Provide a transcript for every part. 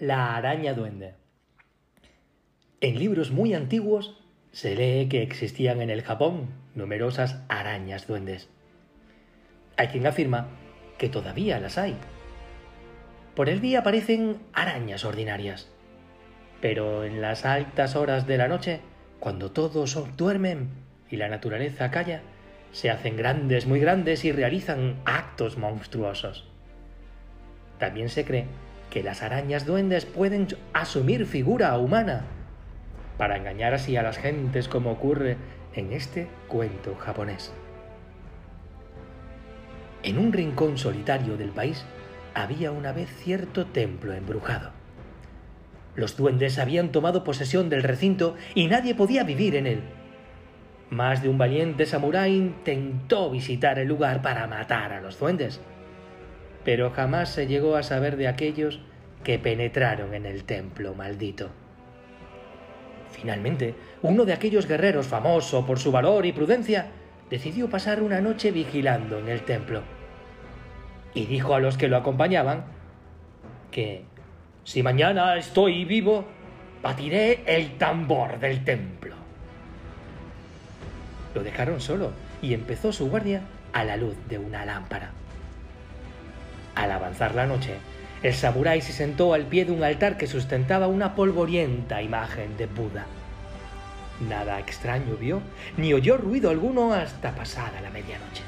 La araña duende. En libros muy antiguos se lee que existían en el Japón numerosas arañas duendes. Hay quien afirma que todavía las hay. Por el día parecen arañas ordinarias, pero en las altas horas de la noche, cuando todos duermen y la naturaleza calla, se hacen grandes, muy grandes y realizan actos monstruosos. También se cree que las arañas duendes pueden asumir figura humana para engañar así a las gentes como ocurre en este cuento japonés. En un rincón solitario del país había una vez cierto templo embrujado. Los duendes habían tomado posesión del recinto y nadie podía vivir en él. Más de un valiente samurái intentó visitar el lugar para matar a los duendes, pero jamás se llegó a saber de aquellos que penetraron en el templo maldito. Finalmente, uno de aquellos guerreros famoso por su valor y prudencia decidió pasar una noche vigilando en el templo. Y dijo a los que lo acompañaban que si mañana estoy vivo, batiré el tambor del templo. Lo dejaron solo y empezó su guardia a la luz de una lámpara. Al avanzar la noche, el samurái se sentó al pie de un altar que sustentaba una polvorienta imagen de Buda. Nada extraño vio, ni oyó ruido alguno hasta pasada la medianoche.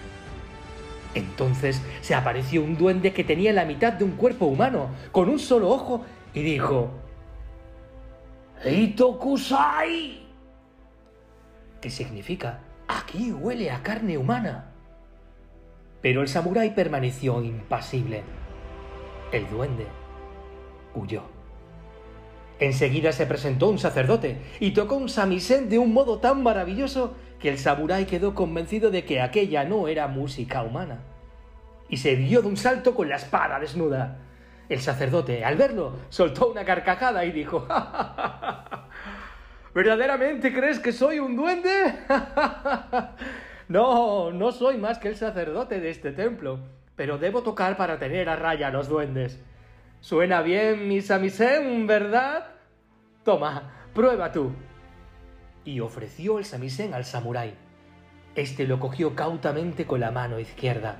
Entonces se apareció un duende que tenía la mitad de un cuerpo humano, con un solo ojo, y dijo: ¡Itokusai! ¿Qué significa? Aquí huele a carne humana. Pero el samurái permaneció impasible. El duende huyó. Enseguida se presentó un sacerdote y tocó un samisen de un modo tan maravilloso que el samurái quedó convencido de que aquella no era música humana. Y se dio de un salto con la espada desnuda. El sacerdote, al verlo, soltó una carcajada y dijo, ¿Verdaderamente crees que soy un duende? no, no soy más que el sacerdote de este templo, pero debo tocar para tener a raya a los duendes. Suena bien mi samisen, ¿verdad? Toma, prueba tú. Y ofreció el samisen al samurái. Este lo cogió cautamente con la mano izquierda.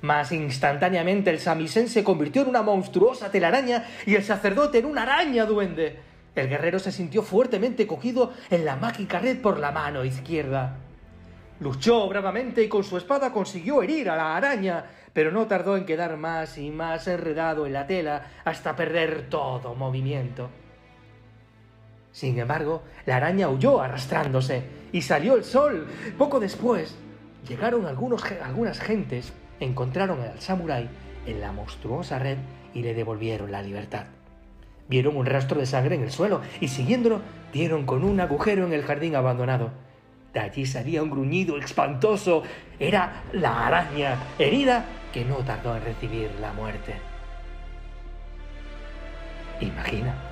Mas instantáneamente el samisen se convirtió en una monstruosa telaraña y el sacerdote en una araña duende. El guerrero se sintió fuertemente cogido en la mágica red por la mano izquierda. Luchó bravamente y con su espada consiguió herir a la araña, pero no tardó en quedar más y más enredado en la tela hasta perder todo movimiento. Sin embargo, la araña huyó arrastrándose y salió el sol. Poco después, llegaron algunos, algunas gentes, encontraron al samurái en la monstruosa red y le devolvieron la libertad. Vieron un rastro de sangre en el suelo y siguiéndolo dieron con un agujero en el jardín abandonado. De allí salía un gruñido espantoso. Era la araña herida que no tardó en recibir la muerte. Imagina